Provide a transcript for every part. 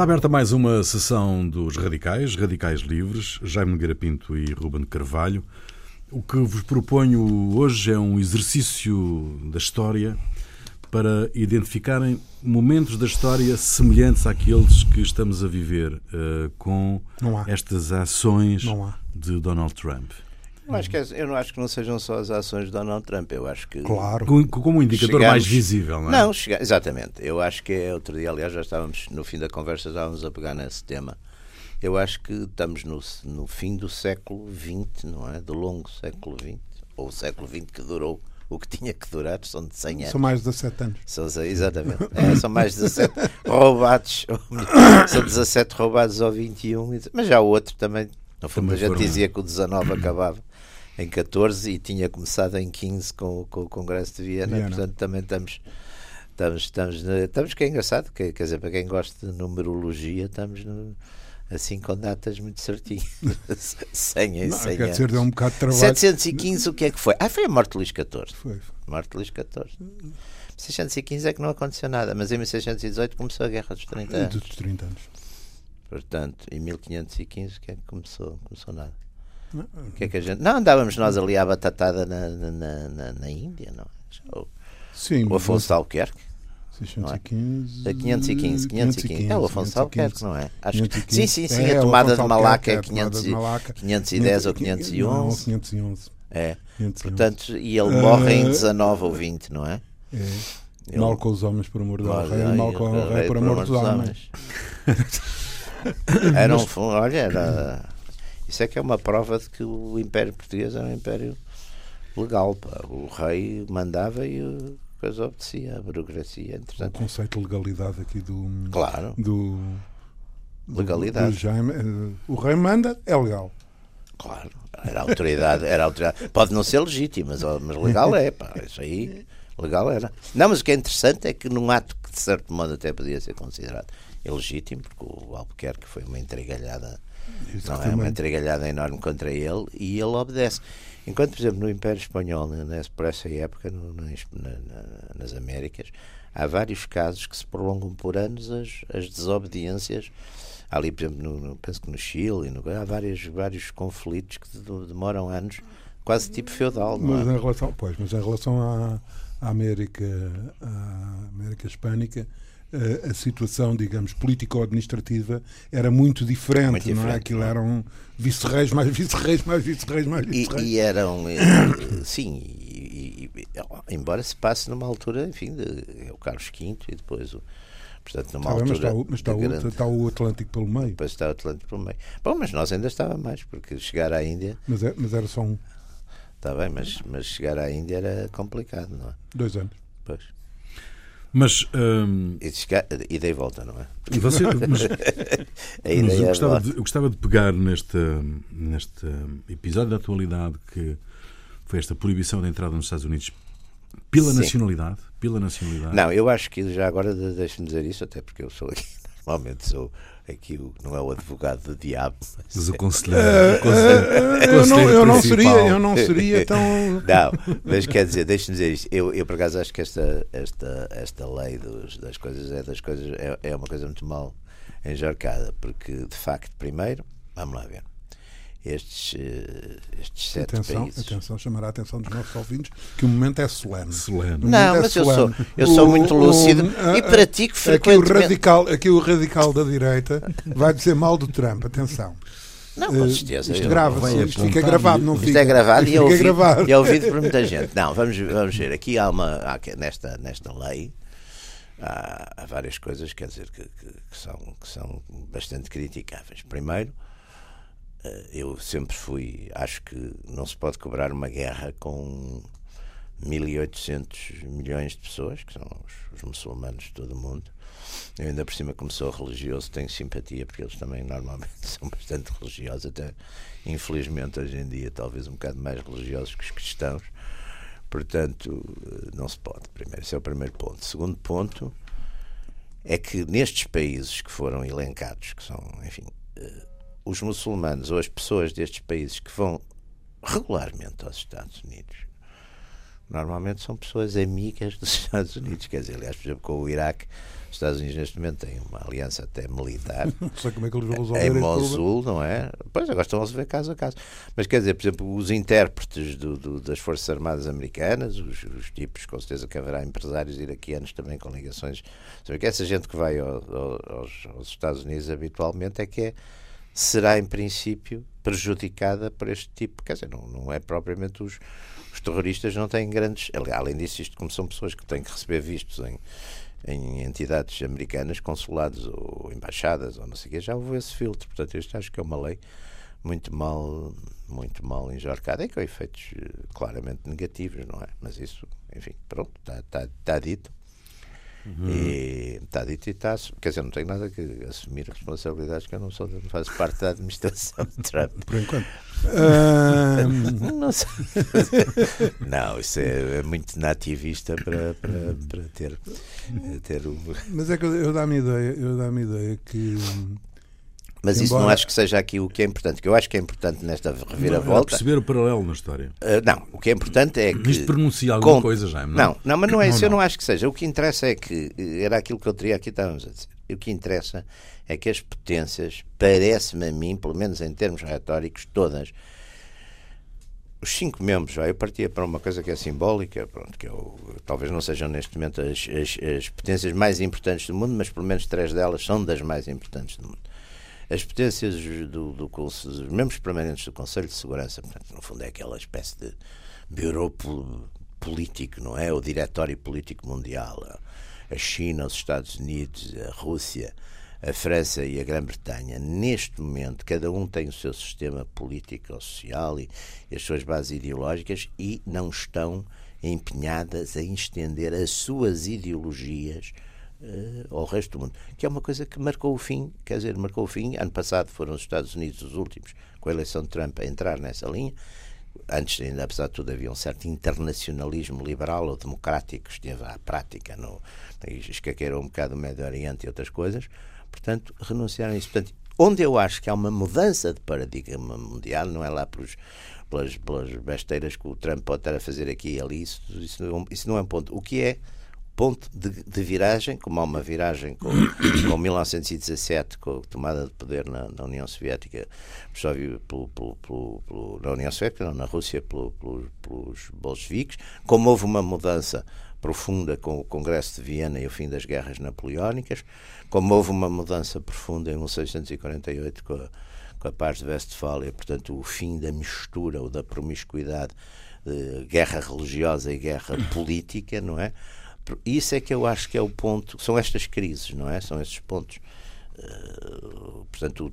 Está aberta mais uma sessão dos Radicais, Radicais Livres, Jaime Nogueira Pinto e Ruben Carvalho. O que vos proponho hoje é um exercício da história para identificarem momentos da história semelhantes àqueles que estamos a viver uh, com estas ações de Donald Trump. Eu, acho que eu não acho que não sejam só as ações de Donald Trump, eu acho que. Claro. Como um indicador chegamos, mais visível, não é? Não, chega, exatamente. Eu acho que é outro dia, aliás, já estávamos, no fim da conversa, estávamos a pegar nesse tema. Eu acho que estamos no, no fim do século XX, não é? Do longo século XX, ou o século XX que durou o que tinha que durar, são de 100 anos. São mais de 17 anos. São, exatamente. É, são mais de 17 roubados. são 17 roubados ao 21, mas já o outro também. No fundo, a gente dizia que o 19 acabava em 14 e tinha começado em 15 com, com o Congresso de Viena, Viena. portanto também estamos estamos, estamos, estamos que é engraçado, que, quer dizer, para quem gosta de numerologia, estamos no, assim com datas muito certinhas. 100 em 100 quer dizer, deu um bocado de trabalho. 715, o que é que foi? Ah, foi a morte de Luís XIV. Foi. Morte de Luís XIV. 615 é que não aconteceu nada, mas em 1618 começou a Guerra dos 30 anos. Dos 30 anos. Portanto, em 1515, o que é que começou? Começou nada. Não, que é que a gente... não andávamos nós ali à batatada na, na, na, na Índia, não é? Sim, o Afonso de Albuquerque. 615. É? 515, 515. É o Afonso Albuquerque, não é? Acho que, sim, sim, sim. É, a tomada de Malaca é 500, 510 ou 511. Não, 511. É. 511. Portanto, e ele morre em 19 ou 20, não é? É. Mal com os homens por amor do rei, mal com o rei por amor dos homens. Era um, olha, era isso é que é uma prova de que o Império Português era um império legal. Pá. O rei mandava e a coisa obedecia, a burocracia. Entretanto. O conceito de legalidade aqui do. Claro. Do, legalidade. Do Jaime, eh, o rei manda, é legal. Claro. Era autoridade, era autoridade. Pode não ser legítimo, mas, mas legal é, pá. Isso aí, legal era. Não, mas o que é interessante é que num ato que de certo modo até podia ser considerado ilegítimo, porque o Albuquerque foi uma entregalhada não é uma entregalhada enorme contra ele e ele obedece. Enquanto, por exemplo, no Império Espanhol, né, por essa época, no, na, na, nas Américas, há vários casos que se prolongam por anos as, as desobediências. Há ali, por exemplo, no, no, penso que no Chile, no, há vários, vários conflitos que demoram anos, quase tipo feudal. Mas, é? em relação, pois, mas em relação à, à América, à América Hispânica, a, situação, digamos, político-administrativa era muito diferente, muito diferente, não é? Aquilo eram vice-reis, mais vice-reis, mais vice-reis, mais vice-reis. E, e, eram, eh, sim, e, e, embora se passe numa altura, enfim, de, é o Carlos V e depois o. Portanto, numa altura mas está, o, mas está, o, está, o, Atlântico pelo meio. Depois está o Atlântico pelo meio. Bom, mas nós ainda estava mais, porque chegar à Índia. Mas, é, mas era só um. Está bem, mas, mas chegar à Índia era complicado, não é? Dois anos. Pois. Mas. Um... E daí volta, não é? E você, mas, mas eu, gostava de, eu gostava de pegar neste, neste episódio da atualidade que foi esta proibição da entrada nos Estados Unidos pela Sim. nacionalidade. Pela nacionalidade. Não, eu acho que já agora deixe-me dizer isso, até porque eu sou aqui, normalmente sou aqui o, não é o advogado do diabo, mas, mas o conselheiro. Uh, uh, eu, não, eu, não seria, eu não seria tão. não, mas quer dizer, deixe-me dizer isto. Eu, eu, por acaso, acho que esta, esta, esta lei dos, das coisas, é, das coisas é, é uma coisa muito mal enjarcada, porque, de facto, primeiro, vamos lá ver estes, eh, estes sete atenção, países. Atenção, chamará a atenção dos nossos ouvintes que o momento é solene. solene. Não, é mas solene. eu sou, eu sou muito lúcido o, e pratico frequentemente. Aqui o, radical, aqui o radical da direita vai dizer mal do Trump, atenção. Não, com eh, certeza. Isto grava-se, isto fica gravado, não fica. Isto é gravado e é, ouvido, gravado. é ouvido por muita gente. Não, vamos, vamos ver. Aqui há uma. Há, nesta, nesta lei há, há várias coisas, quer dizer, que, que, que, são, que são bastante criticáveis. Primeiro, eu sempre fui. Acho que não se pode cobrar uma guerra com 1.800 milhões de pessoas, que são os, os, muçulmanos de todo o mundo. Eu ainda por cima, como sou religioso, tenho simpatia, porque eles também normalmente são bastante religiosos, até infelizmente hoje em dia, talvez um bocado mais religiosos que os cristãos. Portanto, eh, não se pode. Primeiro, esse é o primeiro ponto. Segundo ponto é que nestes países que foram elencados, que são, enfim, eh, os muçulmanos ou as pessoas destes países que vão regularmente aos Estados Unidos normalmente são pessoas amigas dos Estados Unidos. Quer dizer, aliás, por exemplo, com o Iraque, os Estados Unidos neste momento têm uma aliança até militar. Não sei como é que eles vão resolver Em Mosul, não é? Pois agora estão a se ver caso a caso. Mas quer dizer, por exemplo, os intérpretes do, do, das Forças Armadas Americanas, os, os, tipos, com certeza que haverá empresários iraquianos também com ligações. Sabe que essa gente que vai ao, ao, aos, aos Estados Unidos habitualmente é que é, será, em princípio, prejudicada por este tipo. Quer dizer, não, não é propriamente os os terroristas não têm grandes. Além disso, isto como são pessoas que têm que receber vistos em, em entidades americanas, consulados ou embaixadas ou não sei o quê, já houve esse filtro. Portanto, isto acho que é uma lei muito mal, muito mal enjorcada e com efeitos eh, claramente negativos, não é? Mas isso, enfim, pronto, está tá, tá dito. Uhum. E está dito e está. Quer dizer, não tenho nada que assumir responsabilidades que eu não sou, não faço parte da administração de Trump. Por enquanto. Uh... não, sei. não, isso é, é, muito nativista para, para, para ter, ter um... Mas é que eu, eu dá-me ideia, eu dá-me ideia que mas Embora... isso não acho que seja aqui o que é importante. O que eu acho que é importante nesta reviravolta. Não, é perceber o paralelo na história. Uh, não, o que é importante é que. Isto pronuncia alguma com... coisa, Jaime. Não? não, não, mas não é isso. Não, eu não acho que seja. O que interessa é que. Era aquilo que eu teria aqui, estávamos a dizer. O que interessa é que as potências, parece-me a mim, pelo menos em termos retóricos, todas. Os cinco membros, eu partia para uma coisa que é simbólica, pronto, que eu, talvez não sejam neste momento as, as, as potências mais importantes do mundo, mas pelo menos três delas são das mais importantes do mundo as potências do, do, dos membros permanentes do Conselho de Segurança, portanto, no fundo é aquela espécie de bureau político, não é? O diretório político mundial. A China, os Estados Unidos, a Rússia, a França e a Grã-Bretanha, neste momento, cada um tem o seu sistema político ou social e, e as suas bases ideológicas e não estão empenhadas em estender as suas ideologias uh, ao resto do mundo, que é uma coisa que marcou o fim, quer dizer, marcou o fim. Ano passado foram os Estados Unidos os últimos, com a eleição de Trump, a entrar nessa linha. Antes, ainda, apesar de tudo, havia um certo internacionalismo liberal ou democrático que esteve à prática, no, escaqueirou um bocado o Médio Oriente e outras coisas. Portanto, renunciaram a isso. Portanto, onde eu acho que há uma mudança de paradigma mundial, não é lá pelos, pelas, pelas besteiras que o Trump pode estar a fazer aqui e ali, isso, isso, isso não é um ponto. O que é ponto de, de, viragem, como há uma viragem com, com 1917, com a tomada de poder na, na União Soviética, só pelo, pelo, pelo, na União Soviética, não, na Rússia, pelos bolcheviques, como houve uma mudança profunda com o Congresso de Viena e o fim das guerras napoleónicas, como houve uma mudança profunda em 1648 com a, com a paz de Westfália, portanto, o fim da mistura ou da promiscuidade de guerra religiosa e guerra política, não é? Isso é que eu acho que é o ponto. São estas crises, não é? São esses pontos. Uh, portanto,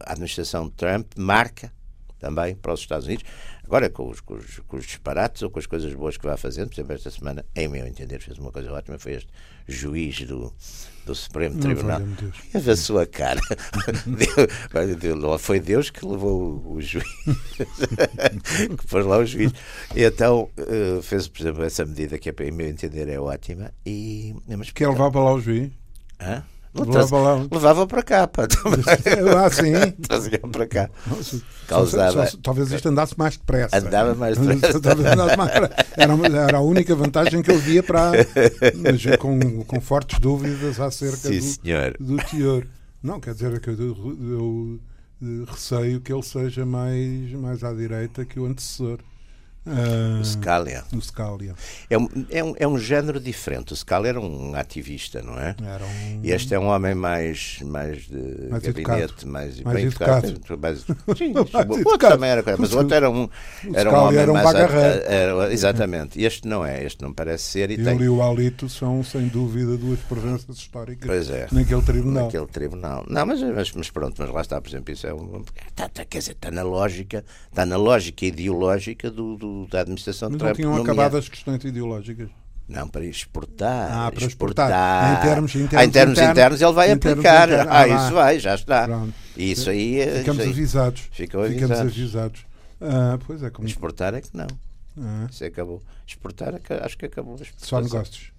a administração de Trump marca também para os Estados Unidos. Agora, com os, com os, com os disparates ou com as coisas boas que vai fazendo, por exemplo, esta semana, em meu entender, fez uma coisa ótima, foi este juiz do, do Supremo Tribunal. E a sua cara. Deus, foi Deus que levou o, juiz, que pôs lá o juiz. E então uh, fez, por exemplo, essa medida que, em meu entender, é ótima. E, mas, Quer levar para lá o juiz? Hã? Levava, levava para cá, pá. Ah, sim. Trazia para cá. Causava... Só, só, talvez isto andasse mais depressa. Andava mais depressa. mais... Era, era, a única vantagem que eu via para. Mas com, com fortes dúvidas acerca sim, do, do teor. Não, quer dizer que eu, eu, eu receio que ele seja mais, mais à direita que o antecessor. Uh, o Scalia. O Scalia. É, um, é, um, é um género diferente. O Scalia era um ativista, não é? Era um... E este é um homem mais, mais de mais gabinete, educado. mais, mais bem educado. educado. Mais, sim, mais o outro também era, mas o outro era um, era um homem era um mais. Era, exatamente. Este não é, este não parece ser. E Ele tem... e o Alito são, sem dúvida, duas presenças históricas pois é. naquele tribunal. Naquele tribunal. Não, mas, mas, mas pronto, mas lá está, por exemplo, isso é um. Está, está, quer dizer, está na lógica, está na lógica ideológica do, do da administração mas não tinham acabado as questões ideológicas? Não, para exportar. Ah, para exportar. exportar. Em termos, em termos, em termos internos, internos, ele vai aplicar. Internos, ah, ah, isso vai, já está. Pronto. Isso aí. É- Ficamos isso aí. avisados. Ficam Ficamos avisados. avisados. Ah, pois é, como... Exportar é que não. Ah. Isso acabou. Exportar é acho que acabou. Só negócios.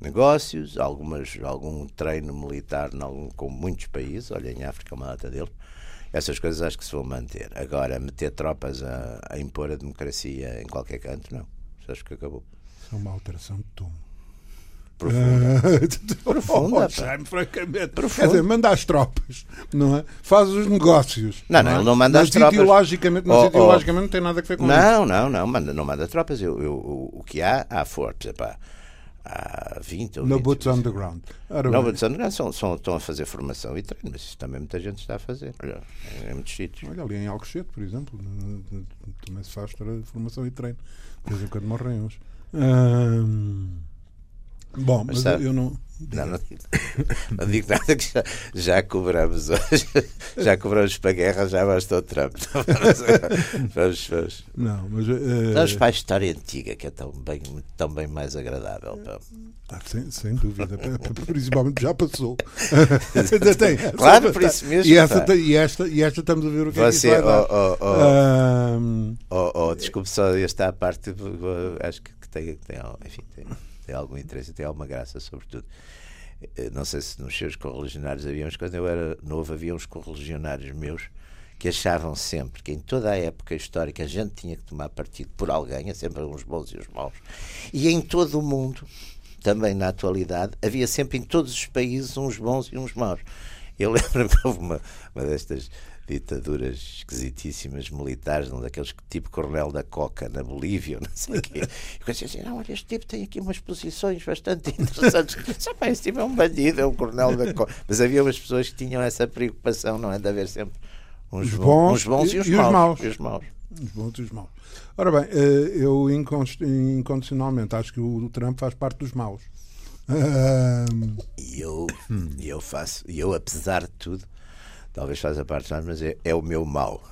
Negócios, algumas, algum treino militar em algum, com muitos países. Olha, em África, uma data dele Essas coisas acho que se vão manter. Agora, meter tropas a, a impor a democracia em qualquer canto, não. Acho que acabou. Isso é uma alteração de tom. Profunda. Profunda, oh, francamente. Profunda. Quer dizer, manda as tropas, não é? Faz os negócios. Não, não, não, ele não manda mas as tropas. Ideologicamente, mas oh, ideologicamente oh. não tem nada a ver com não, isso. Não, não, não, manda, não manda tropas. Eu, eu, o, o que há, há fortes. Epá, há 20 ou 20. No Boots on the Ground. No Boots on the Ground são, são, estão a fazer formação e treino, mas isso também muita gente está a fazer. Olha, em muitos sítios. Olha, ali em Alcochete, por exemplo, também se faz formação e treino. De vez em quando morrem uns. Hum... Bom, mas, mas eu não. Não, não, não, digo nada que já, já cobramos hoje, já cobramos para a guerra, já bastou Trump. Vamos, vamos. Não, mas. Uh, vamos para a história antiga, que é tão bem, tão bem mais agradável. Ah, sem, sem dúvida, principalmente já passou. tem, claro, por isso mesmo. E, essa, e, esta, e esta estamos a ver o que Você, é que oh, oh, oh, um... oh, oh, desculpe só, esta parte, acho que tem, tem enfim, tem tem algum interesse e tem alguma graça, sobretudo. Eh, não sei se nos seus correligionários havia uns, quando eu era novo, havia uns correligionários meus que achavam sempre que em toda a época histórica a gente tinha que tomar partido por alguém, é sempre uns bons e os maus. E em todo o mundo, também na atualidade, havia sempre em todos os países uns bons e uns maus. Eu lembro-me de uma, uma destas ditaduras esquisitíssimas militares, um daqueles tipo Coronel da Coca na Bolívia, não sei o quê. E eu assim, não, olha, este tipo tem aqui umas posições bastante interessantes. Só, esse tipo é um bandido, é um Coronel da Coca. Mas havia umas pessoas que tinham essa preocupação, não é? De haver sempre uns bons, uns bons e, e, os, e maus, os maus. E os maus. Os bons e os maus. Ora bem, eh, eu incondicionalmente acho que o Trump faz parte dos maus. E eu, eu faço, e eu apesar de tudo, talvez faça parte de mas é, é o meu mal.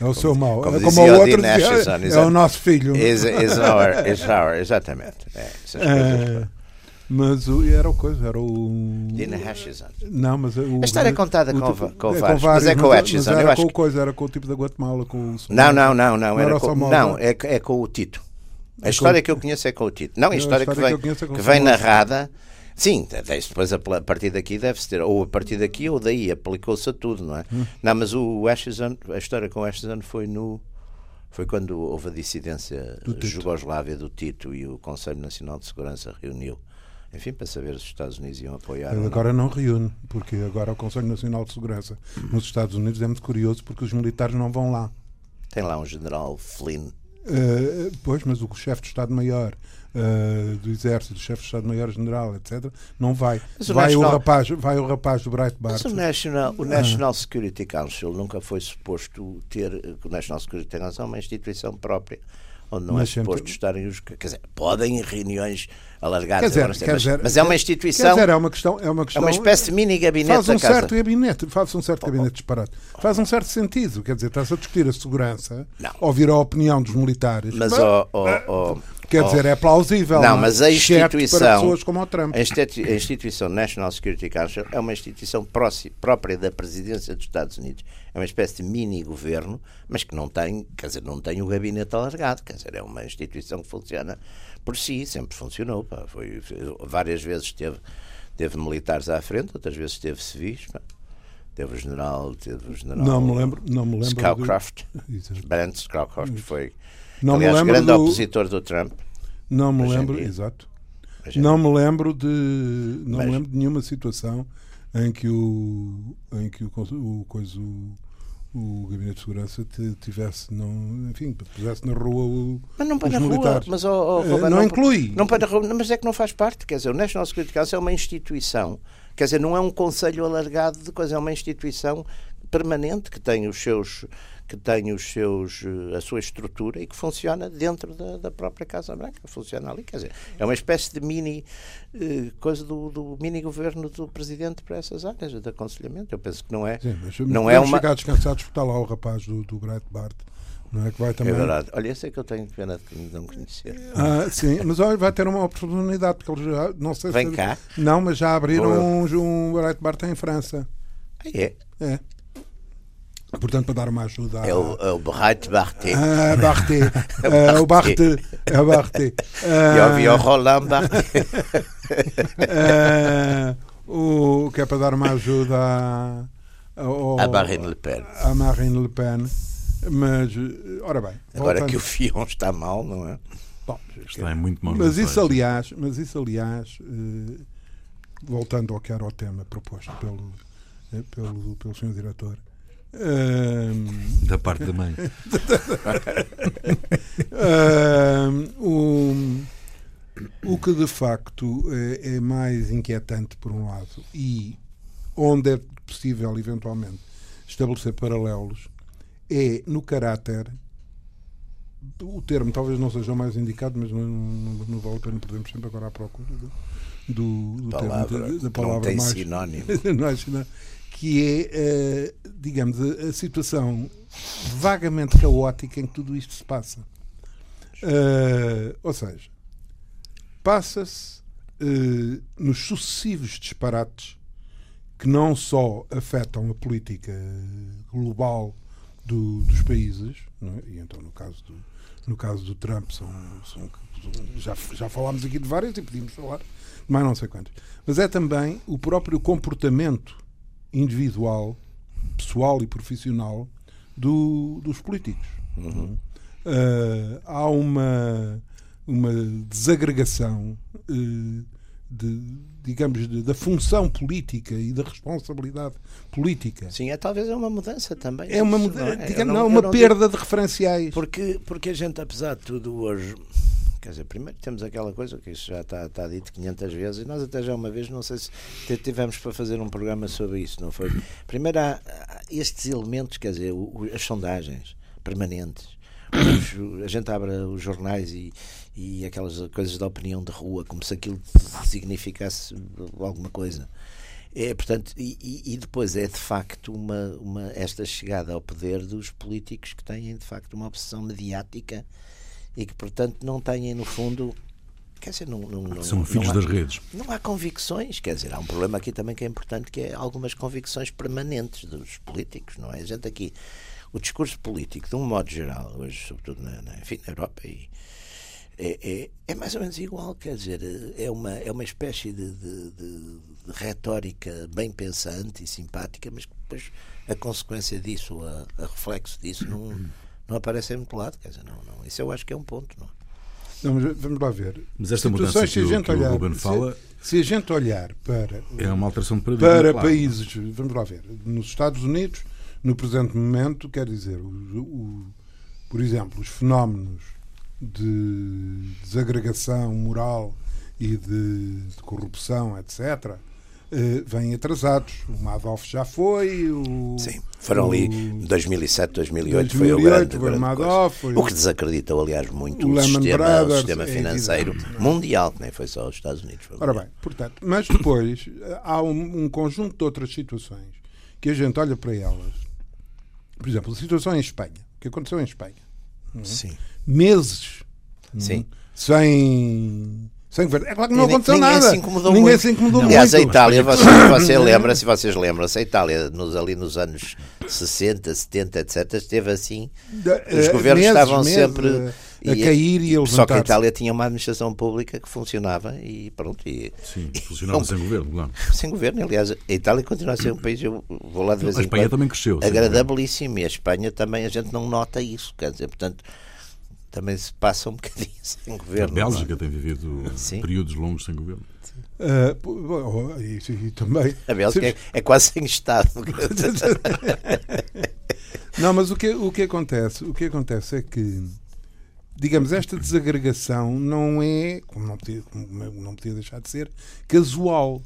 É o seu mal. Como, é como o outro dizia, é, o nosso filho. Is, is our, is our, exatamente. É, é, mas o, era o coisa, era o. Dina Hashizan. Não, mas o, a história é contada o, com, com, com, vários, mas é com o Hashizan. Era com o coisa, era com o tipo da Guatemala, com o. Não, não, não, não. Era com, não, é, é com o Tito. A história que eu conheço é com o Tito. Não, a história, a história que vem, que, que vem narrada Sim, depois a, partir daqui deve-se ter, ou a partir daqui ou daí, aplicou-se a tudo, não é? Hum. Não, mas o Ashton, a história com o Ashton foi no. Foi quando houve a dissidência jugoslávia do Tito e o Conselho Nacional de Segurança reuniu enfim, para saber se os Estados Unidos iam apoiar. Ele agora não. não reúne, porque agora o Conselho Nacional de Segurança nos Estados Unidos é muito curioso porque os militares não vão lá. Tem lá um general Flynn. Uh, pois, mas o chefe de Estado-Maior uh, do Exército, do chefe de Estado-Maior-General, etc., não vai. O vai, National... o rapaz, vai o rapaz do Breitbart. Mas o National, o National ah. Security Council nunca foi suposto ter. O National Security Council é uma instituição própria onde não é mas é suposto sempre... estarem os. Quer dizer, podem em reuniões alargadas, quer dizer, quer mas, dizer, mas, é uma instituição. Quer dizer, é uma questão. É uma, questão, é uma espécie de mini gabinete. Faz um certo gabinete, faz um certo gabinete disparado. Faz um certo sentido, quer dizer, está-se a discutir a segurança, não. ouvir a opinião dos militares. Mas, ó. Oh, oh, Quer dizer, é plausível. Não, mas a instituição. Para pessoas como o Trump. A instituição National Security Council é uma instituição própria da presidência dos Estados Unidos. É uma espécie de mini-governo, mas que não tem, quer dizer, não tem o gabinete alargado. Quer dizer, é uma instituição que funciona por si, sempre funcionou. Pá. Foi, várias vezes teve, teve militares à frente, outras vezes teve civis. Pá. Teve o general, teve o general. Não me lembro, não me lembro. Scowcroft. De... Brent Scowcroft foi não Aliás, me lembro grande do... opositor do Trump. Não me lembro, exato. Não me lembro de não Mas... me lembro de nenhuma situação em que o em que o, o coisa o, o gabinete de segurança tivesse não enfim pusesse na rua o, mas não põe na militares. rua mas oh, oh, não, não, inclui não põe na rua mas é que não faz parte quer dizer o National Security Council é uma instituição quer dizer não é um conselho alargado de coisa é uma instituição permanente que tem os seus que tem os seus, eh, a sua estrutura e que funciona dentro da, da própria Casa Branca. Funciona ali, quer dizer, é uma espécie de mini eh, coisa do, do, mini governo do presidente para essas áreas de aconselhamento. Eu penso que não é. Sim, mas não é uma. chegar descansados porque está lá o rapaz do, do Breitbart. Não é que vai também. É verdade. Olha, esse é que eu tenho pena de não conhecer. Ah, sim, mas olha, vai ter uma oportunidade, porque eles já. Não sei Vem se. cá. Não, mas já abriram um, um Breitbart em França. Ah, é? É. Portanto, para dar uma ajuda. É o, é o Bright Barté. Ah, Barté. é o Barté. É o Barté. Eu ouvi o Roland Barté. o que é para dar uma ajuda ao, a Marine Le Pen. A Marine Le Pen. Mas, ora bem. Agora voltando... que o Fion está mal, não é? Bom, está é muito mal. Mas isso, aliás, mas isso, aliás, eh, voltando ao que era o tema proposto pelo, eh, pelo, pelo senhor diretor. Da parte da mãe. um, o, que de facto é, é, mais inquietante, por um lado, e onde é possível, eventualmente, estabelecer paralelos, é no caráter. O termo talvez não seja o mais indicado, mas não, não, não vale a pena, podemos sempre agora à procura do, do, do palavra, termo, da palavra não mais. Sinónimo. não é sinónimo. Que é, uh, digamos, a, situação vagamente caótica em que tudo isto se passa. Uh, ou seja, passa-se uh, nos sucessivos disparates que não só afetam a política global do, dos países, é? e então no caso do, no caso do Trump são, são, já, já falámos aqui de várias e podíamos falar de mais não sei quantas, mas é também o próprio comportamento individual, pessoal e profissional do, dos políticos. Uhum. Uh, há uma, uma desagregação uh, de, digamos, de, da função política e da responsabilidade política. Sim, é talvez é uma mudança também. É uma mudança, não, é? digamos, não, não, uma perda digo, de referenciais. Porque, porque a gente, apesar de tudo, hoje. Quer dizer, primeiro temos aquela coisa que isso já está, está dito 500 vezes e nós até já uma vez, não sei se tivemos para fazer um programa sobre isso, não foi? Primeiro há, estes elementos, quer dizer, as sondagens permanentes, os, a gente abre os jornais e, e aquelas coisas da opinião de rua, como se aquilo significasse alguma coisa. É, portanto, e, e, depois é de facto uma, uma, esta chegada ao poder dos políticos que têm de facto uma obsessão mediática e que, portanto, não têm no fundo. Quer dizer, não, não, não São filhos há, das redes. Não há convicções, quer dizer, há um problema aqui também que é importante, que é algumas convicções permanentes dos políticos, não é? A gente aqui, o discurso político, de um modo geral, hoje, sobretudo na, na, enfim, na Europa e é, é, é, mais ou menos igual, quer dizer, é uma, é uma espécie de, de, de, de retórica bem pensante e simpática, mas depois a consequência disso, a, a, reflexo disso, não, não aparece em muito lado. Quer dizer, não, não, isso eu acho que é um ponto. Não, não mas vamos lá ver. Mas esta mudança que, o, que olhar, o Ruben fala. Se, se, a gente olhar para. É uma alteração de paradigma. Para claro. países, vamos lá ver, nos Estados Unidos, no presente momento, quer dizer, o, o por exemplo, os fenómenos de desagregação moral e de, de corrupção, etc., Uh, vêm atrasados. O Madoff já foi. O, Sim, foram o, ali 2007, 2008, 2008 foi o grande, foi o Madoff. Foi o que desacreditou, aliás, muito o, o sistema, Brothers, o sistema financeiro é mundial, que nem foi só os Estados Unidos. Ora bem, portanto, mas depois há um, um, conjunto de outras situações que a gente olha para elas. Por exemplo, a situação em Espanha. O que aconteceu em Espanha? Sim. Meses Sim. Sem. Sem governo. É claro que não aconteceu ninguém nada. Se incomodou ninguém muito. se incomodou Aliás, muito. a Itália, você, você lembra, se vocês lembram-se, a Itália, nos, ali nos anos 60, 70, etc., esteve assim. Os uh, governos meses, estavam meses, sempre. Uh, a cair e a Só que a Itália tinha uma administração pública que funcionava e pronto. E, Sim, funcionava e, sem governo, claro. Sem governo, aliás, a Itália continua a ser um país, eu vou lá de vez em quando. A Espanha também cresceu. Agradabilíssimo. E a Espanha também, a gente não nota isso. Quer dizer, portanto também se passa um bocadinho sem governo. A é? Bélgica tem vivido Sim. períodos longos sem governo. Uh, e, e, também a Bélgica é, é, quase sem Estado. não, mas o que, o que acontece? O que acontece é que, digamos, esta desagregação não é, como não podia, como não podia deixar de ser, casual.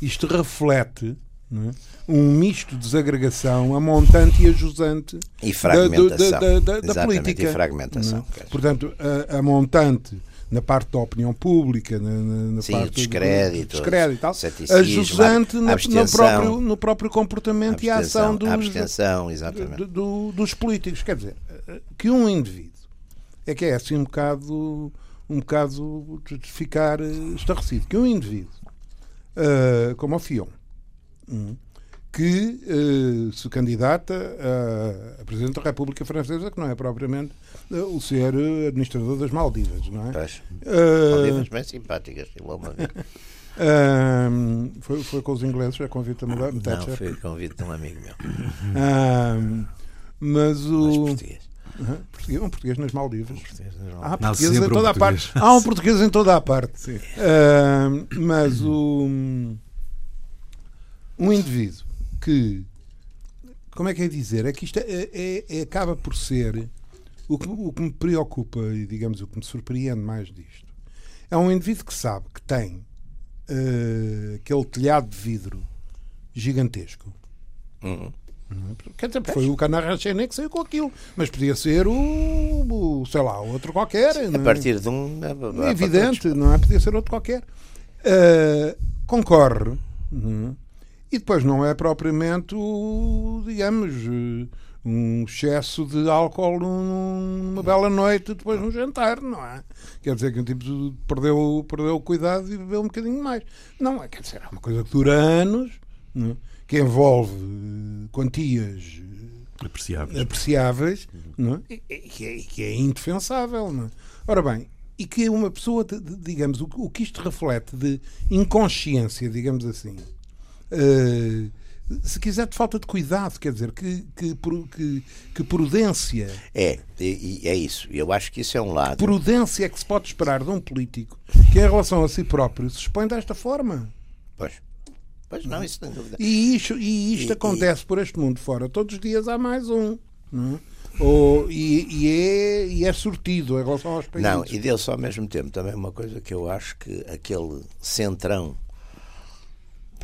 Isto reflete é? um misto de desagregação, a montante e a jusante e fragmentação. da, da, da, da política. E fragmentação. É? Portanto, a, a, montante na parte da opinião pública, na, na Sim, parte descrédito, do descrédito tal, a jusante no, no, próprio, no próprio comportamento e a ação dos, do, do, dos políticos. Quer dizer, que um indivíduo é que é assim um bocado um bocado de ficar estarrecido, que um indivíduo uh, como o Fion que uh, se candidata a, a, Presidente da República Francesa, que não é propriamente uh, o ser administrador das Maldivas, não é? Pois. Uh, Maldivas bem simpáticas, Um, foi, foi com os ingleses, é convite a mudar? Não, foi convite de um amigo meu. Um, mas o. Mas português. Uhum. Português, um português nas Maldivas. Há portugueses em toda a parte. Há um português em toda a parte. Uh, mas o, um indivíduo que. Como é que é dizer? É que isto é, é, é, acaba por ser. O que, o que me preocupa e, digamos, o que me surpreende mais disto é um indivíduo que sabe que tem uh, aquele telhado de vidro gigantesco. Uhum. Quer dizer, foi o Canarrachene que saiu com aquilo, mas podia ser o, o sei lá, outro qualquer. Sim, a é? partir de um. É evidente, não é? Podia ser outro qualquer. Uh, concorre. Uhum. E depois não é propriamente, digamos, um excesso de álcool numa bela noite depois de um jantar, não é? Quer dizer que um tipo perdeu, perdeu o cuidado e bebeu um bocadinho mais. Não, é, quer dizer, é uma coisa que dura anos. É? que envolve eh, quantias eh, apreciáveis, apreciáveis não é? e, que, é, que é indefensável. Não é? Ora bem, e que uma pessoa, digamos, o, o que isto reflete de inconsciência, digamos assim, uh, se quiser, de falta de cuidado, quer dizer, que, que, que, que prudência. É, é isso. Eu acho que isso é um lado. Prudência é que se pode esperar de um político que, em relação a si próprio, se expõe desta forma. Pois. Pois não, isso sem dúvida. E isto, e isto e, acontece e... por este mundo fora. Todos os dias há mais um. Não é? Ou, e, e, é, e é sortido em relação aos países. Não, e deu-se ao mesmo tempo também uma coisa que eu acho que aquele centrão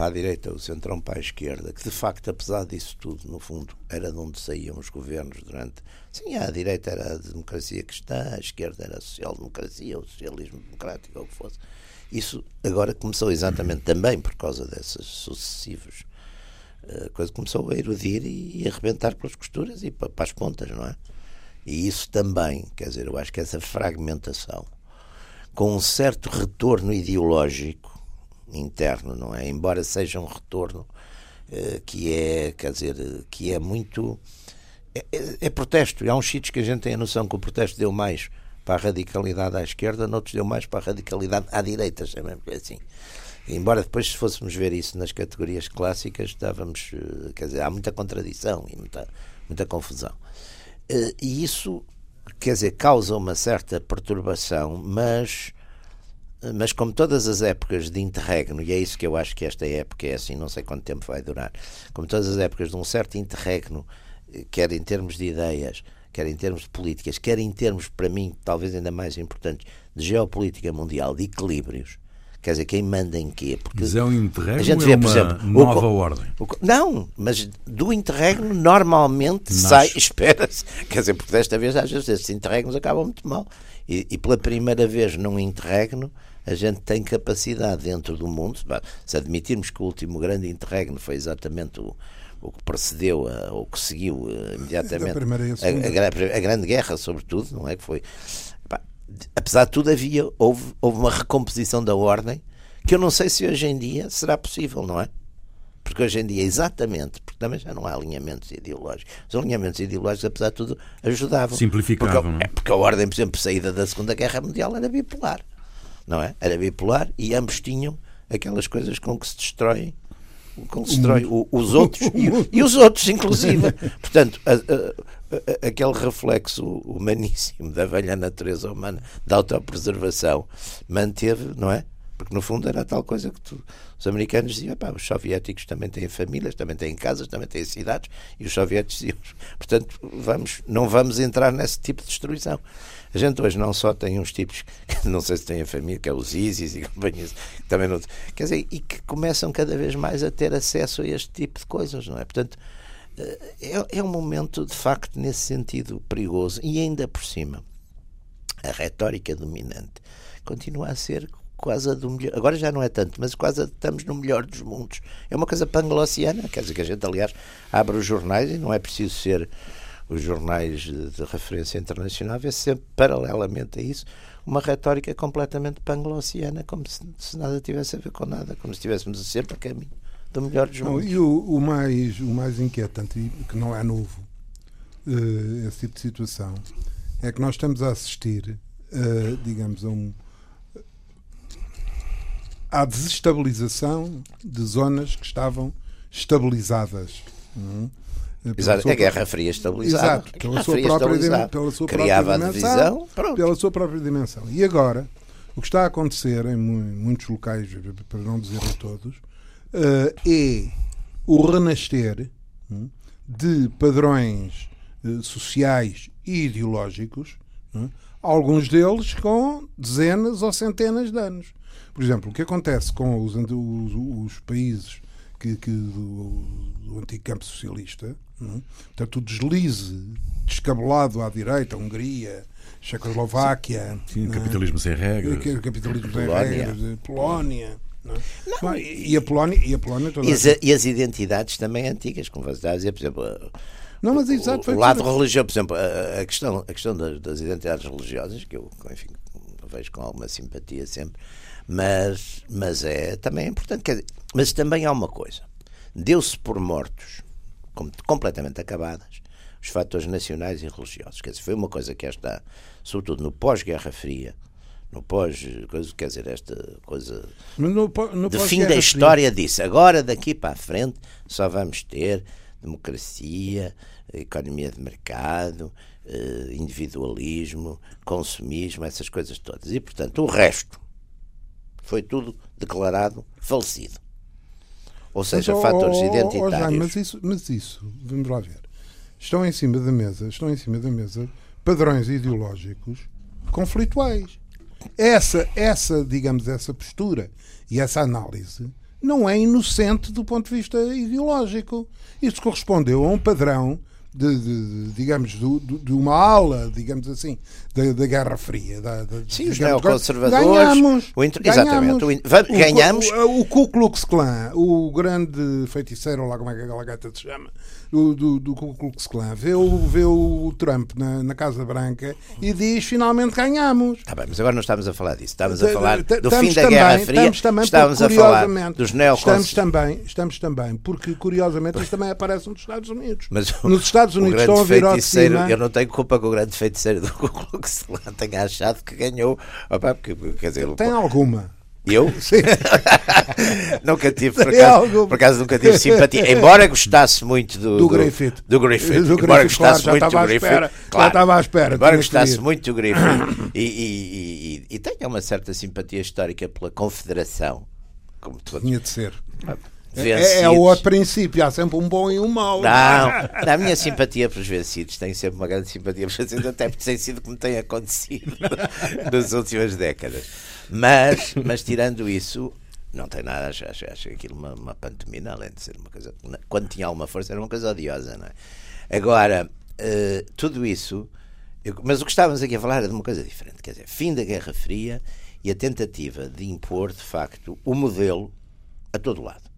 para a direita, o centrão para a esquerda, que de facto, apesar disso tudo, no fundo, era de onde saíam os governos durante. Sim, a direita era a democracia cristã, a esquerda era a social-democracia, o socialismo democrático, ou o que fosse. Isso agora começou exatamente também por causa desses sucessivos. A coisa começou a erudir e a arrebentar pelas costuras e para, as pontas, não é? E isso também, quer dizer, eu acho que essa fragmentação, com um certo retorno ideológico interno, não é? Embora seja um retorno uh, que é, quer dizer, que é muito. É, é, é protesto. E há uns sítios que a gente tem a noção que o protesto deu mais para a radicalidade à esquerda, noutros deu mais para a radicalidade à direita, chamemos assim. Embora depois, se fôssemos ver isso nas categorias clássicas, estávamos, eh, quer dizer, há muita contradição e muita, muita confusão. Eh, e isso, quer dizer, causa uma certa perturbação, mas, mas como todas as épocas de interregno, e é isso que eu acho que esta época é assim, não sei quanto tempo vai durar, como todas as épocas de um certo interregno, eh, quer em termos de ideias, quer em termos de políticas, quer em termos, para mim, talvez ainda mais importantes, de geopolítica mundial, de equilíbrios. Quer dizer, quem manda em quê? Porque mas é um interregno a gente vê, é por exemplo, nova o, ordem? O, não, mas do interregno normalmente Nasce. sai, espera-se. Quer dizer, porque desta vez às vezes esses interregnos acabam muito mal. E, e pela primeira vez num interregno a gente tem capacidade dentro do mundo, se admitirmos que o último grande interregno foi exatamente o, o que precedeu a, ou que seguiu uh, imediatamente a, a, a, Grande Guerra, sobretudo, não é? Que foi. Pá, apesar de tudo, havia, houve, houve uma recomposição da ordem que eu não sei se hoje em dia será possível, não é? Porque hoje em dia, exatamente, porque também já não há alinhamentos ideológicos. Os alinhamentos ideológicos, apesar de tudo, ajudavam. Simplificavam. Porque, é? porque a ordem, por exemplo, saída da Segunda Guerra Mundial era bipolar. Não é? Era bipolar e ambos tinham aquelas coisas com que se destroem como se destrói o, os outros e, e, os outros, inclusive. Portanto, a, a, a, aquele reflexo humaníssimo da velha natureza humana, da autopreservação, manteve, não é? Porque no fundo era tal coisa que tu, os americanos diziam: os soviéticos também têm famílias, também têm casas, também têm cidades, e os soviéticos diziam: portanto, vamos, não vamos entrar nesse tipo de destruição. A gente hoje não só tem uns tipos que não sei se têm a família, que é os ISIS e companhias, também não. Quer dizer, e que começam cada vez mais a ter acesso a este tipo de coisas, não é? Portanto, eh, é, é um momento, de facto, nesse sentido perigoso e ainda por cima, a retórica dominante continua a ser quase a do melhor. Agora já não é tanto, mas quase estamos no melhor dos mundos. É uma coisa panglossiana, quer dizer que a gente, aliás, abre os jornais e não é preciso ser os jornais de referência internacional, vê sempre, paralelamente a isso, uma retórica completamente panglossiana, como se, se, nada tivesse a ver com nada, como se estivéssemos sempre a caminho do melhor dos mundos. e o, o, mais, o mais inquietante, e que não é novo, uh, esse tipo de situação, é que nós estamos a assistir, uh, digamos, a um, à desestabilização de zonas que estavam estabilizadas. Hum? Exato, a Guerra Fria estabilizada. Exato, pela sua, própria, pela sua Criava própria dimensão, divisão, pela sua própria dimensão. E agora, o que está a acontecer em muitos locais, para não dizer em todos, uh, é o renascer uh, de padrões uh, sociais e ideológicos, alguns deles com dezenas ou centenas de anos. Por exemplo, o que acontece com os, os, os países que, que do, do, antigo campo socialista, não? É? portanto, o deslize descabelado à direita, Hungria, Checoslováquia, Sim, é? capitalismo sem regras, capitalismo sem regras, Polónia. Não, é? não, e, a Polónia, e a Polónia e, as, e as identidades também antigas, como você está a dizer, por exemplo, não, mas exato, o, o lado religioso, por exemplo, a, a questão, a questão das, das, identidades religiosas, que eu, enfim, vejo com alguma simpatia sempre, mas, mas é também é importante. Dizer, mas também há uma coisa: deu-se por mortos, completamente acabadas, os fatores nacionais e religiosos. Quer dizer, foi uma coisa que esta, sobretudo no pós-Guerra Fria, no pós, quer dizer, esta coisa no, no de fim da história fria. disse, agora daqui para a frente só vamos ter democracia, economia de mercado, eh, individualismo, consumismo, essas coisas todas. E, portanto, o resto foi tudo declarado falecido. Ou seja, mas, fatores oh, identitários. Oh, mas, isso, mas isso, vamos lá ver. Estão em cima da mesa, estão em cima da mesa padrões ideológicos conflituais. Essa, essa, digamos, essa postura e essa análise não é inocente do ponto de vista ideológico. Isso correspondeu a um padrão de, de, digamos, de, de, uma ala, digamos assim, da, da Guerra Fria. Da, da, Sim, os neoconservadores. Ganhamos. O inter... Exatamente. O, ganhamos. O, o, Ku Klux Klan, o grande feiticeiro, lá como é que aquela gata se chama, do, do, do Ku Klux Klan, vê o, vê o Trump na, na Casa Branca e diz finalmente ganhamos. Está bem, mas agora não estamos a falar disso. Estamos a falar do fim da Guerra Fria. Estamos também, estamos a falar dos neoconservadores. Estamos também, estamos também, porque curiosamente isto também aparece nos Estados Unidos. Mas nos Estados Unidos estão a vir ao cima. Eu não tenho culpa que o grande feiticeiro do Ku Klux Klan tenha achado que ganhou. Opa, porque, quer dizer, Tem alguma. Eu? Sim. nunca tive, por acaso, por acaso, nunca tive simpatia. Embora gostasse muito do, do, Griffith. Do, Griffith. Do embora Griffith, gostasse claro, muito do Griffith. Espera, claro, estava à espera. Embora gostasse muito do Griffith e, e, e, e tenha uma certa simpatia histórica pela Confederação. Como todos. Tinha de ser. É, é, o outro princípio, há sempre um bom e um mau. Não, não a minha simpatia pelos vencidos tem sempre uma grande simpatia pelos vencidos, até porque tem sido como tem acontecido nas últimas décadas. Mas, mas tirando isso, não tem nada, acho, acho, acho aquilo uma, uma pantomina, além de ser uma coisa. Quando tinha alguma força, era uma coisa odiosa, não é? Agora, uh, tudo isso. Eu, mas o que estávamos aqui a falar era de uma coisa diferente, quer dizer, fim da Guerra Fria e a tentativa de impor, de facto, o modelo a todo lado.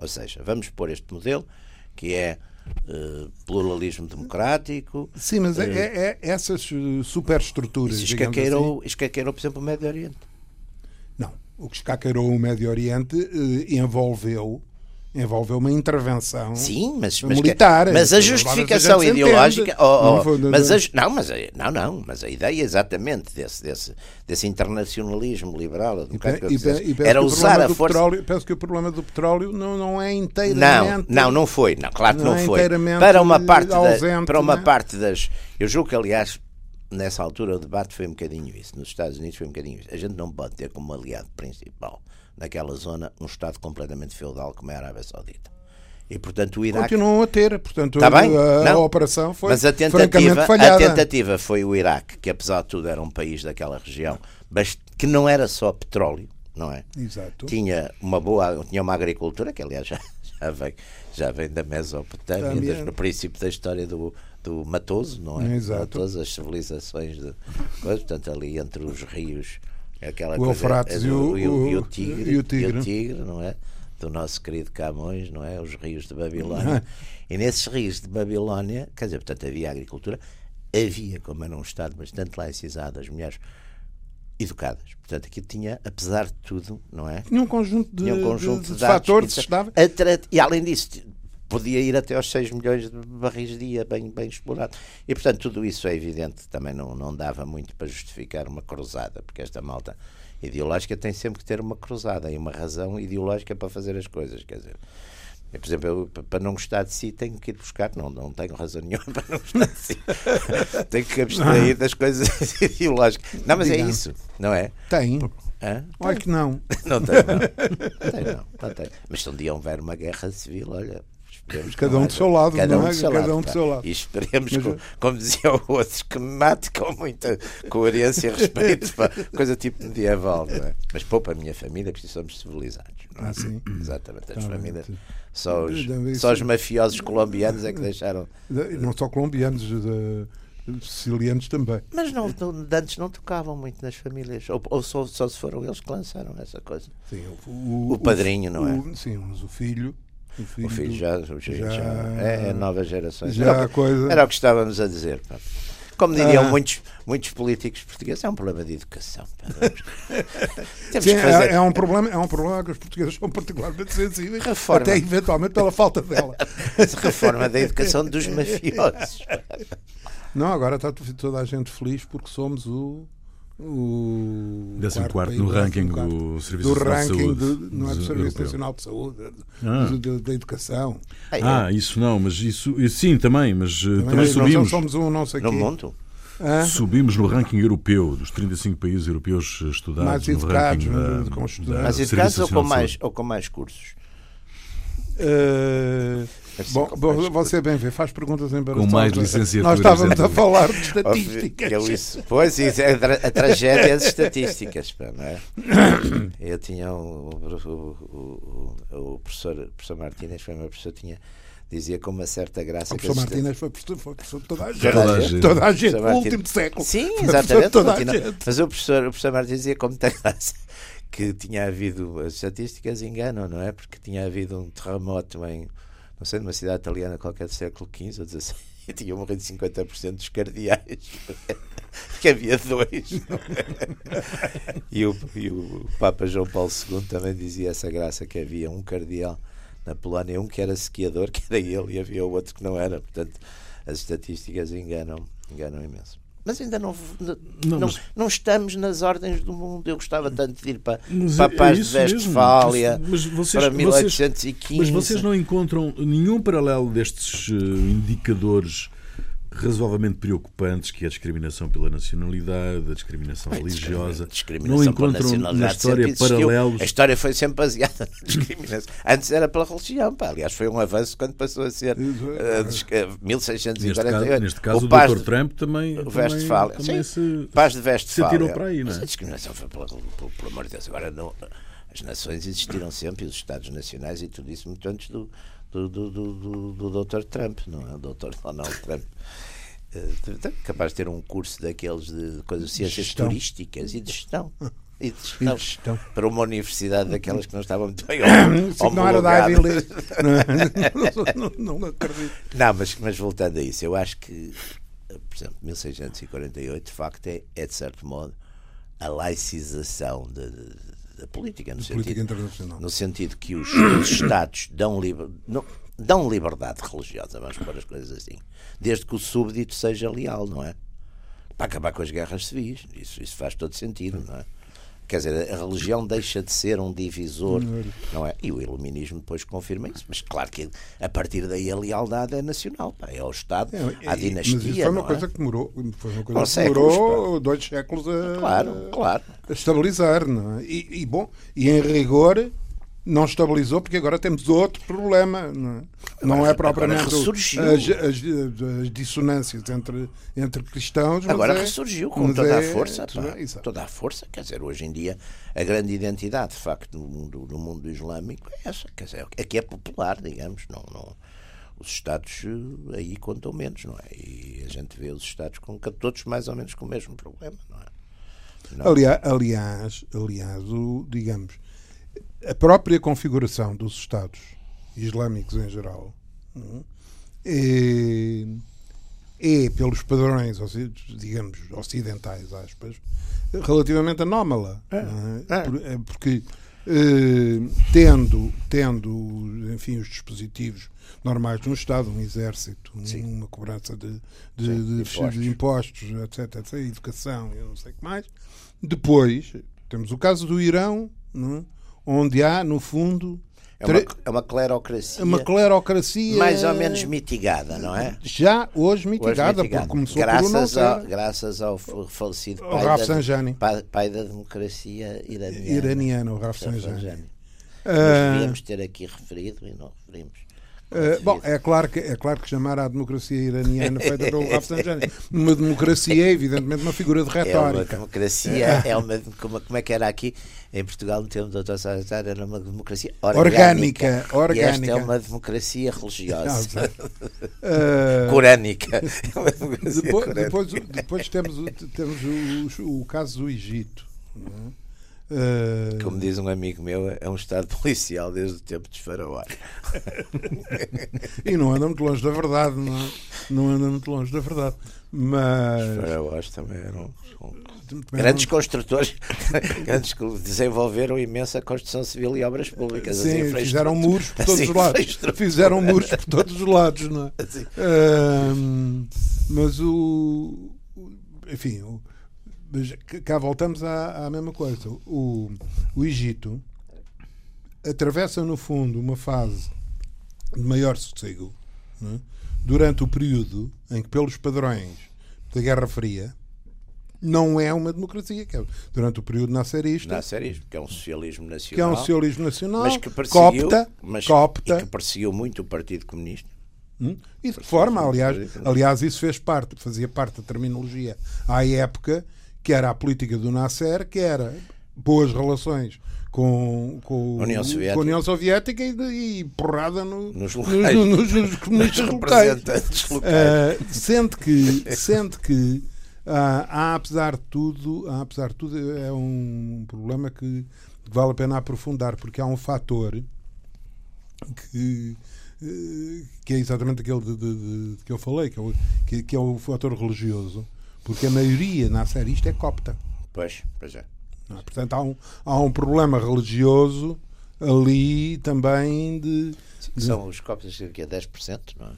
Ou seja, vamos pôr este modelo que é uh, pluralismo democrático. Sim, mas uh, é, é, essas superestruturas. Isso escaqueirou, assim. escaqueirou, por exemplo, o Médio Oriente. Não. O que escaqueirou o Médio Oriente uh, envolveu envolveu uma intervenção Sim, mas, mas militar. Que, mas a justificação a ideológica. Oh, oh, não, mas a, não, mas a, não, não, mas a ideia exatamente desse, desse, desse internacionalismo liberal e, e, e era usar a força. Petróleo, penso que o problema do petróleo não, não é inteiramente. Não, não, não foi. Não, claro que não, não é foi. Para uma parte, ausente, da, para uma né? parte das. Eu julgo que, aliás, nessa altura o debate foi um bocadinho isso. Nos Estados Unidos foi um bocadinho isso. A gente não pode ter como aliado principal naquela zona um Estado completamente feudal como é a Arábia Saudita. E, portanto, o Iraque... Continuam a ter, portanto, tá a, a, operação foi mas a tentativa, falhada. A tentativa foi o Iraque, que apesar de tudo era um país daquela região, mas que não era só petróleo, não é? Exato. Tinha uma boa, tinha uma agricultura, que aliás já, já, vem, já vem da Mesopotâmia, no princípio da história do, do Matoso, não é? Exato. Matoso, as civilizações, de, portanto, ali entre os rios Aquela o coisa, Eufrates é e, o, e, o, tigre, e, o, tigre. Não é? Do nosso querido Camões, não é? Os rios de Babilónia. e nesses rios de Babilónia, quer dizer, portanto, havia agricultura, havia, como era um Estado bastante laicizado, as mulheres educadas. Portanto, aquilo tinha, apesar de tudo, não é? Tinha um conjunto de, tinha um conjunto de, de, de fatores que estava... E além disso, podia ir até aos 6 milhões de barris dia, bem, bem explorado. E, portanto, tudo isso é evidente, também não, não dava muito para justificar uma cruzada, porque esta malta ideológica tem sempre que ter uma cruzada e uma razão ideológica para fazer as coisas, quer dizer. Eu, por exemplo, eu, para não gostar de si, tenho que ir buscar. Não, não tenho razão nenhuma para não gostar de si. tenho que abstrair das coisas ideológicas. Não, mas é isso, não é? Tem. Hã? Olha que não. Não tem, não. tem, não. não tem. Mas se um dia houver uma guerra civil, olha, cada um do seu lado, cada um, do seu cada lado, um do seu lado. E esperemos, Mas, como, como diziam outros, que mate com muita coerência e respeito, pá, coisa tipo medieval, não é? Mas poupa a minha família, porque somos civilizados. Não é? Ah, sim. Exatamente, as tá famílias. Só os, só os mafiosos colombianos é que deixaram. Não só colombianos, de sicilianos também. Mas não, antes não tocavam muito nas famílias, ou, ou só, só, se foram eles que lançaram essa coisa. Sim, o, o, o padrinho, o, não é? sim, mas o filho o filho, o filho já, já, já, é, é nova geração. Era, coisa... era o que estávamos a dizer. Pá. Como diriam ah. muitos, muitos políticos portugueses, é um problema de educação. Sim, fazer... é, é, um problema, é um problema que os portugueses são particularmente sensíveis, Reforma. até eventualmente pela falta dela. Reforma da educação dos mafiosos. Não, agora está toda a gente feliz porque somos o o 14 no ranking do Serviço do Nacional ranking de Saúde. De, não é do Serviço Europeu. Nacional de Saúde, ah. da Educação. Ah, isso não, mas isso sim também, mas eh, também, também subimos. somos um não sei no mundo. Ah? Subimos no ranking europeu, dos 35 países europeus estudados. Mais no educados, ranking com estudantes. Mais educados ou com mais, ou com mais cursos? Uh, bom, você bem vê, faz perguntas embaraçosas. Com mais licenciatura. Nós estávamos a falar de estatísticas. Eu isso, pois, isso é a tragédia das estatísticas. Não é? Eu tinha um, o, o, o, professor, o professor Martínez, foi meu professor, tinha dizia com uma certa graça. O professor Martínez foi professor, foi professor de toda a gente. Toda a gente. Toda a gente. O último século. Sim, exatamente. Mas o professor, o professor Martínez dizia com muita graça que tinha havido, as estatísticas enganam, não é? Porque tinha havido um terremoto em, não sei, numa cidade italiana qualquer do século XV ou XVI tinha morrido 50% dos cardeais. que havia dois. É? e, o, e o Papa João Paulo II também dizia essa graça que havia um cardeal na Polónia, um que era sequiador, que era ele, e havia outro que não era. Portanto, as estatísticas enganam, enganam imenso mas ainda não, não, não, mas... não, estamos nas ordens do mundo. Eu gostava tanto de ir para, para a é paz é de Westfália, mas, mas vocês, para 1815. mas vocês não encontram nenhum paralelo destes uh, indicadores razoavelmente preocupantes que é a discriminação pela nacionalidade, a discriminação religiosa. Discriminação não encontram na história paralelos. A história foi sempre baseada na discriminação. Antes era pela religião, pá. aliás, foi um avanço quando passou a ser uh, uh, 1648. Neste caso, neste caso o, o Dr. Trump também. O Westfália. Também, se, paz de Westfália. Se tirou para aí, não é? Mas a discriminação foi pelo, pelo, pelo amor de Deus. Agora, não, as nações existiram sempre, os Estados Nacionais e tudo isso muito antes do do, do, do, do, Dr. Trump, não é? O Dr. Donald Trump. Uh, capaz de ter um curso daqueles de coisas, ciências gestão. turísticas e de gestão. E de gestão, gestão, para uma universidade daquelas que não estava muito bem não era da Ivy League não, não, não, acredito não, mas, mas voltando a isso eu acho que por exemplo, 1648 de facto é, é de certo modo a laicização de, da política, no, política sentido, no sentido que os, os Estados dão, liber, não, dão liberdade religiosa, vamos pôr as coisas assim, desde que o súbdito seja leal, não é? Para acabar com as guerras civis, isso, isso faz todo sentido, não é? Quer dizer, a religião deixa de ser um divisor, não é? E o iluminismo depois confirma isso. Mas claro que a partir daí a lealdade é nacional, pá, é ao Estado, é, à dinastia. Mas isso foi uma coisa é? que demorou, foi uma coisa que demorou dois séculos a, claro, claro. a estabilizar, não é? E, e bom, e em rigor não estabilizou porque agora temos outro problema. Não é, não é propriamente as, as, as, dissonâncias entre, entre cristãos. Agora é, ressurgiu com toda é, a força. Pá, toda a força. Quer dizer, hoje em dia a grande identidade, de facto, no mundo, no mundo islâmico é essa. Quer dizer, é que é popular, digamos. Não, não, os Estados eh, aí contam menos, não é? E a gente vê os Estados com todos mais ou menos com o mesmo problema, não é? Não. Aliás, aliás, aliás o, digamos a própria configuração dos Estados islâmicos em geral é, é pelos padrões, digamos, ocidentais, aspas, relativamente anómala. É, é? é. Porque tendo, tendo, enfim, os dispositivos normais de um Estado, um exército, Sim. uma cobrança de, de, Sim, de, impostos. de, impostos. etc, etc, educação e não sei o que mais. Depois, temos o caso do Irão, não é? Onde há, no fundo, é uma, é uma clerocracia. Uma clerocracia. Mais ou menos mitigada, não é? Já hoje mitigada, hoje mitigada. porque começou graças por ao, Graças ao falecido pai, Raf da, pai, pai, da democracia iraniana. Iraniana, o Raf Sanjani. Nós uh, devíamos ter aqui referido e não referimos. Uh, bom, é claro, que, é claro que chamar a democracia iraniana feita pelo Rafsanjani uma democracia é evidentemente uma figura de retórica. É uma democracia, é uma, como, como é que era aqui em Portugal, no termo do Dr. Salazar, era uma democracia orgânica. orgânica, orgânica. Esta é uma democracia religiosa. uh, corânica. depois, depois, depois, temos, temos o, o caso do Egito. Não é? Uh... Como diz um amigo meu, é um Estado policial desde o tempo dos faraós. e não anda muito longe da verdade, não, é? não anda muito longe da verdade. Mas... Os faraós também eram grandes construtores, grandes que desenvolveram imensa construção civil e obras públicas. Sim, assim, fizeram muros por todos assim, os lados. Fizeram muros por todos os lados, não é? Assim. Uh, mas o. Enfim, o, cá voltamos à, à mesma coisa. O, o Egito atravessa, no fundo, uma fase de maior sossego é? durante o período em que, pelos padrões da Guerra Fria, não é uma democracia, que é durante o período nascerista. Nascerismo, que é um socialismo nacional. Que é um socialismo nacional, mas que perseguiu, copta, mas, copta. Que perseguiu muito o Partido Comunista. Hum? E de forma, aliás, aliás, isso fez parte, fazia parte da terminologia à época que era a política do Nasser, que era boas relações com, com, União Soviética. com a União Soviética e, e porrada no, nos, locais, nos, nos, nos comunistas locais. locais. Uh, sendo que, sendo que uh, há, apesar de tudo, há, apesar de tudo, é um problema que vale a pena aprofundar, porque há um fator que, eh, que é exatamente aquele de, de, de que eu falei, que é, o, que, que é o fator religioso porque a maioria na série isto é copta. Pois, pois é. é? Portanto, há um, há um problema religioso ali também de. de... São os coptas que é 10%, não é?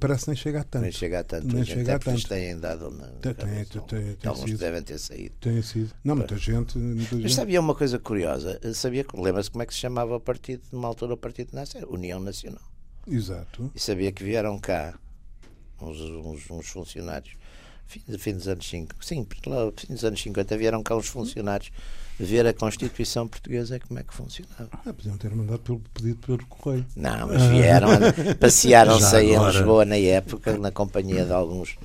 Parece nem chega a tanto. Nem chega a tanto. Nem chega a tanto. têm dado na. Tem, tem, tem, tem alguns sido. devem ter saído. Tem sido. Não, muita gente. Muita Mas gente. sabia uma coisa curiosa? Sabia, lembra-se como é que se chamava o partido, numa altura, o partido Nasser? União Nacional. Exato. E sabia que vieram cá uns, uns, uns funcionários fim, fim dos anos 50, sim, lá, fim dos anos 50 vieram cá os funcionários ver a Constituição Portuguesa como é que funcionava. Ah, podiam ter mandado pelo pedido pelo correio. Não, mas vieram, passearam-se aí em Lisboa na época, na companhia de alguns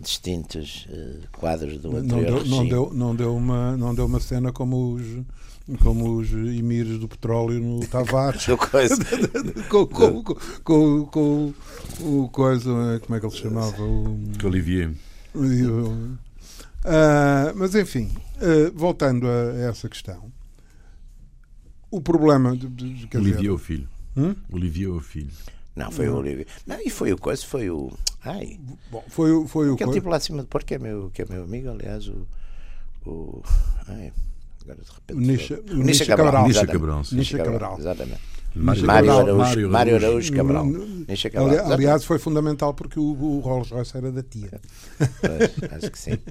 distintos uh, quadros do anterior não deu, não deu, não deu uma não deu uma cena como os como os emires do petróleo no Tavares. Com, com, com, com, com, o coisa como é que ele se chamava? O Olivier Uh, mas enfim, uh, voltando a, essa questão, o problema. De, de, Olivier o filho. Hum? Olivier o filho. Não, foi Não. o Olivier. Não, e foi o coisa, foi o. Ai. Bom, foi, o, foi o. Aquele tipo lá de cima de Porto, que é meu, que é meu amigo, aliás, o. o ai, agora de repente. O Nisha, o Nisha Cabral. Cabral. Nisha Cabral. Nisha Cabral. Exatamente. Mário, Mário, Araújo, Mário, Mário Araújo Cabral. Cabral. Aliás, foi fundamental porque o, o Rolls Royce era da tia. Pois, acho que sim.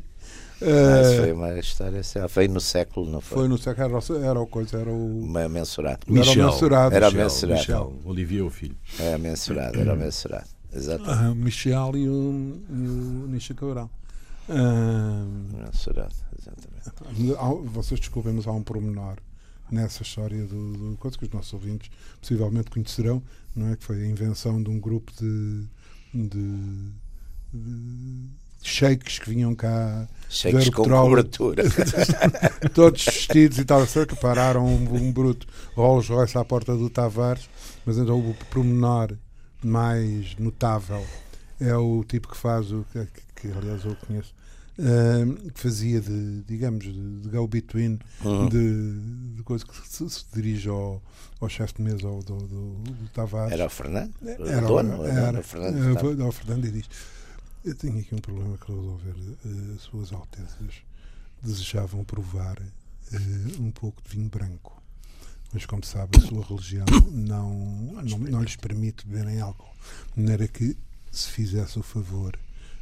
Uh, foi uma história foi no século não foi? Foi no século era, era o coisa era o uma mensurado Michel, era o mensurado era o mensurado. Michel, Olivier o filho. Era mensurado era o mensurado. Exato. Uh, Michel e o, e o Nisha Cabral. Uh, mensurado exatamente. vocês desculpem mas há um pormenor nessa história do, do coisa que os nossos ouvintes possivelmente conhecerão, não é? Que foi a invenção de um grupo de, de, de sheiks que vinham cá sheiks com cobertura todos vestidos e tal que pararam um, um bruto Rolls Royce à porta do Tavares mas então o pormenor mais notável é o tipo que faz o que, que aliás eu conheço uh, que fazia de, digamos, de, de go-between, uhum. de, de, coisa que se, se dirige ao, ao chefe de mesa ao, do, do, do Tavares. Era o Fernando? Era, o dono? Era, era, o Fernando, era, o Fernando e diz: Eu tenho aqui um problema que resolver. Uh, suas Altezas desejavam provar uh, um pouco de vinho branco. mas como sabe, a sua religião não, não, não lhes permite beberem álcool. De maneira que, se fizesse o favor,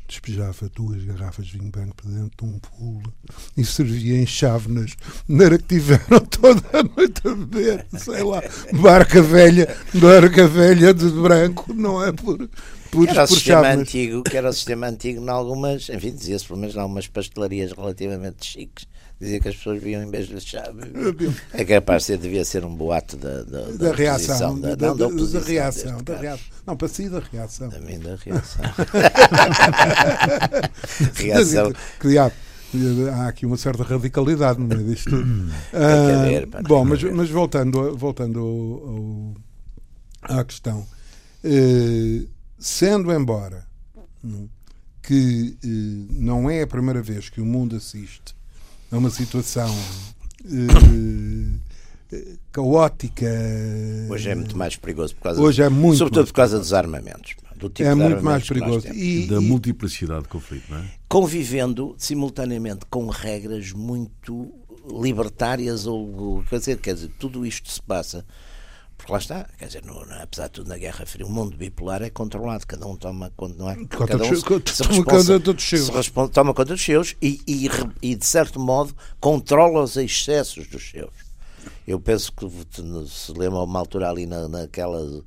despejava duas garrafas de vinho branco para dentro de um pulo e servia em chávenas, de maneira que tiveram toda a noite a beber, sei lá, barca velha, barca velha de branco, não é por. Por, era o sistema chávenas. antigo, que era o sistema antigo em algumas, enfim, dizia-se pelo menos em algumas pastelarias relativamente chiques, dizia que as pessoas viam em vez de chave. É capaz de ser, devia ser um boato da, da, da, da reação, oposição, da, da, não, da, da- da oposição, reação, da reação. Não, para si da reação. Também da reação. reação. Diabo, há aqui uma certa radicalidade no meio disto tudo. Ah, bom, mas, mas voltando, voltando ao- ao- à questão, eh, sendo embora hum, que eh, não é a primeira vez que o mundo assiste a uma situação eh, eh, caótica. Hoje é muito mais perigoso por causa Hoje é muito sobretudo por causa dos armamentos. Do tipo é de muito mais perigoso. E, Da e- multiplicidade de conflito, não é? convivendo simultaneamente com regras muito libertárias ou ou- quer dizer, quer dizer, tudo isto se passa porque lá está, quer dizer, no- na- apesar de tudo na Guerra Fria, o mundo bipolar é controlado, cada um toma conta, não é? Cada um se- toma conta dos seus. se respon- toma conta dos seus e, e, e, de certo modo controla os excessos dos seus. Eu penso que se lembra uma altura ali na, naquela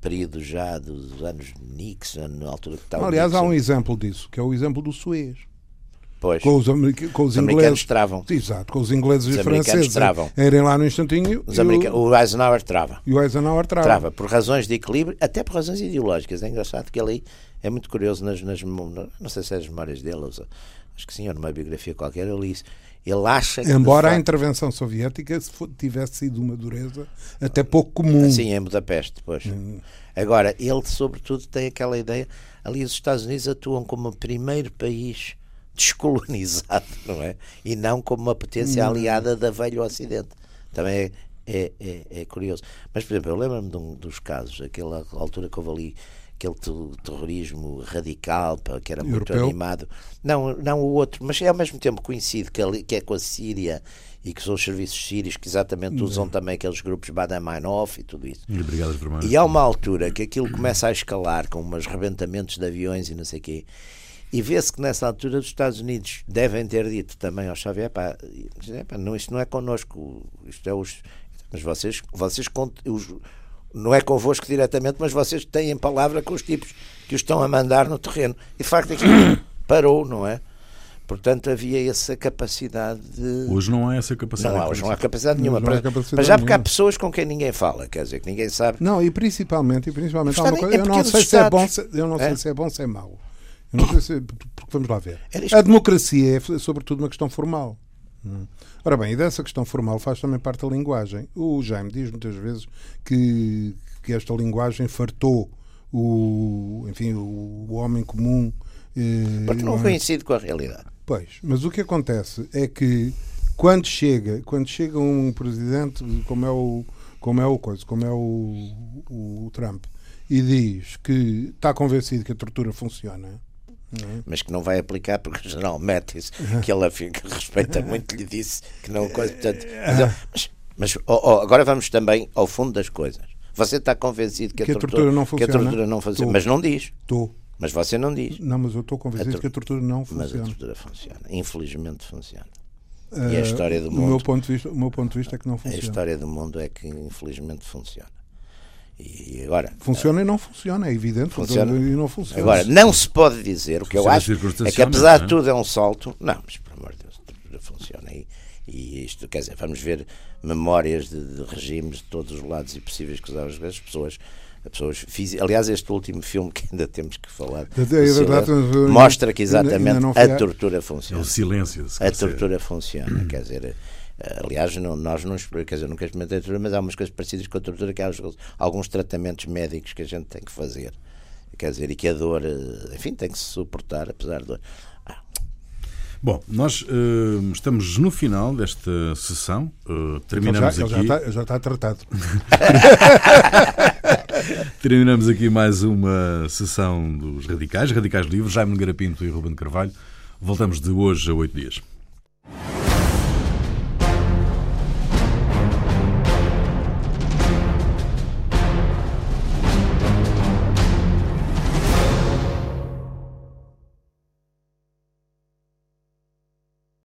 período já dos anos Nixon, na altura que estava aliás, há Nixon, um exemplo disso, que é o exemplo do Suez. Pois, Com os, com os os americanos ingleses. travam. Exato, com os ingleses Os e americanos franceses. travam. a irem lá no instantinho Os o, o Eisenhower trava. e o Eisenhower trava. Trava, por razões de equilíbrio, até por razões ideológicas. É engraçado que ele aí é muito curioso nas, nas não sei se é as memórias dele, ou acho que sim, ou numa biografia qualquer, eu li isso. Ele acha que. Embora a facto- intervenção soviética tivesse sido uma dureza até pouco comum. Sim, em Budapeste, pois. Agora, ele, sobretudo, tem aquela ideia. Ali, os Estados Unidos atuam como o primeiro país descolonizado, não é? E não como uma potência aliada da velho Ocidente. Também é, é, é, é curioso. Mas, por exemplo, eu lembro-me de um dos casos, aquela altura que houve ali aquele te- terrorismo radical, que era muito Europeu? animado. Não, não o outro, mas é ao mesmo tempo coincide que, ali, que é com a Síria e que são os serviços sírios que exatamente usam também aqueles grupos Badamanov e tudo isso. E Vermelhas. E há uma altura que aquilo começa a escalar com umas rebentamentos de aviões e não sei o quê. E vê-se que nessa altura os Estados Unidos devem ter dito também ao Xavier, pá, pá, não, isto não é connosco, isto é os. Mas vocês, vocês os, não é convosco diretamente, mas vocês têm palavra com os tipos que os estão a mandar no terreno. E de facto aquilo parou, não é? Portanto, havia essa capacidade de. Hoje não há essa capacidade. Não há, hoje não há capacidade nenhuma. há Para, capacidade para já porque há nenhuma. pessoas com quem ninguém fala, quer dizer, que ninguém sabe. Não, e principalmente, e principalmente há uma coisa, é eu não sei se é bom, se, eu não É? sei se é bom, se é mau. Eu não sei se, porque vamos lá ver. A democracia é sobretudo uma questão formal. Hum. Ora bem, e dessa questão formal faz também parte a linguagem. O Jaime diz muitas vezes que, que esta linguagem fartou o, enfim, o, o homem comum. eh, Porque não é? coincide com a realidade. Pois, mas o que acontece é que quando chega, quando chega um presidente como é o como é o coisa, como é o, o Trump e diz que está convencido que a tortura funciona, Mas que não vai aplicar porque o general Mattis, que ele respeita muito, lhe disse que não coisa. Portanto, mas, mas- oh, oh, agora vamos também ao fundo das coisas. Você está convencido que, Que a tortura não que a funciona? tortura não funciona, mas não diz. Estou. Mas você não diz. Não, mas eu estou convencido A que a tortura não Mas a funciona. tortura funciona. Infelizmente funciona. E Eh, a história do o meu mundo. ponto de vista, o meu ponto de vista é que não A funciona. história do mundo é que infelizmente funciona. E agora, Funciona e não funciona, é evidente. Funciona. E não funciona. Agora, não se pode dizer, o que eu acho é que apesar de é? tudo é um salto. Não, mas por amor de Deus, a tortura funciona. E, e isto, quer dizer, vamos ver memórias de, de regimes de todos os lados e possíveis que usavam as vezes, pessoas. as Pessoas, fiz, aliás, este último filme que ainda temos que falar É verdade, mostra que ainda- ainda exatamente a tortura É funciona. o silêncio. se A tortura funciona, quer dizer, aliás, não- nós não quer dizer, nunca experimentei a tortura, mas há umas coisas parecidas com a tortura, que há os- alguns tratamentos médicos que a gente tem que fazer, quer dizer, e que a dor, eh, enfim, tem que se suportar, apesar de dor. Ah, Bom, nós eh, estamos no final desta sessão. Já, terminamos ele já aqui. está, ele já está tratado. Terminamos aqui mais uma sessão dos Radicais, Radicais Livres, Jaime Garapinto e Ruben Carvalho. Voltamos de hoje a oito dias.